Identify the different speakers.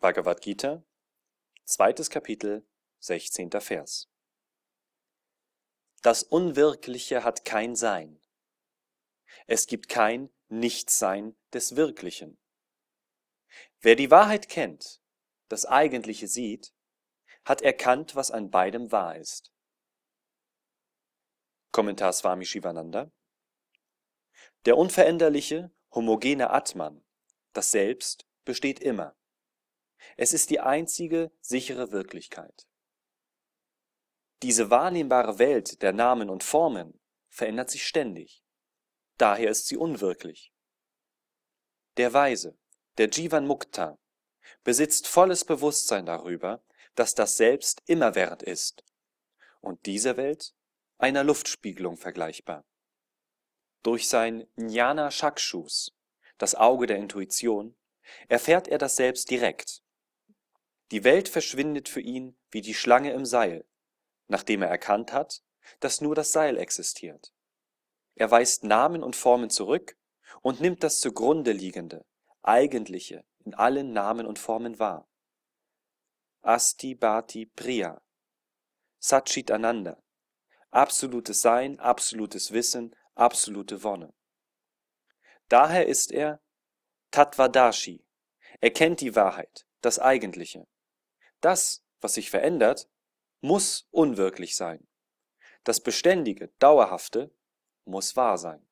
Speaker 1: Bhagavad Gita, zweites Kapitel, 16. Vers. Das Unwirkliche hat kein Sein. Es gibt kein Nichtsein des Wirklichen. Wer die Wahrheit kennt, das Eigentliche sieht, hat erkannt, was an beidem wahr ist. Kommentar Swami Shivananda Der unveränderliche, homogene Atman, das Selbst, besteht immer. Es ist die einzige sichere Wirklichkeit. Diese wahrnehmbare Welt der Namen und Formen verändert sich ständig. Daher ist sie unwirklich. Der Weise, der Jivan Mukta, besitzt volles Bewusstsein darüber, dass das Selbst immerwährend ist und diese Welt einer Luftspiegelung vergleichbar. Durch sein Jnana Chakshus, das Auge der Intuition, erfährt er das Selbst direkt die Welt verschwindet für ihn wie die Schlange im Seil, nachdem er erkannt hat, dass nur das Seil existiert. Er weist Namen und Formen zurück und nimmt das zugrunde liegende, eigentliche in allen Namen und Formen wahr. Asti Bhati Priya, Satchit Ananda, absolutes Sein, absolutes Wissen, absolute Wonne. Daher ist er Tattvadashi, er kennt die Wahrheit, das Eigentliche. Das, was sich verändert, muss unwirklich sein. Das Beständige, Dauerhafte muss wahr sein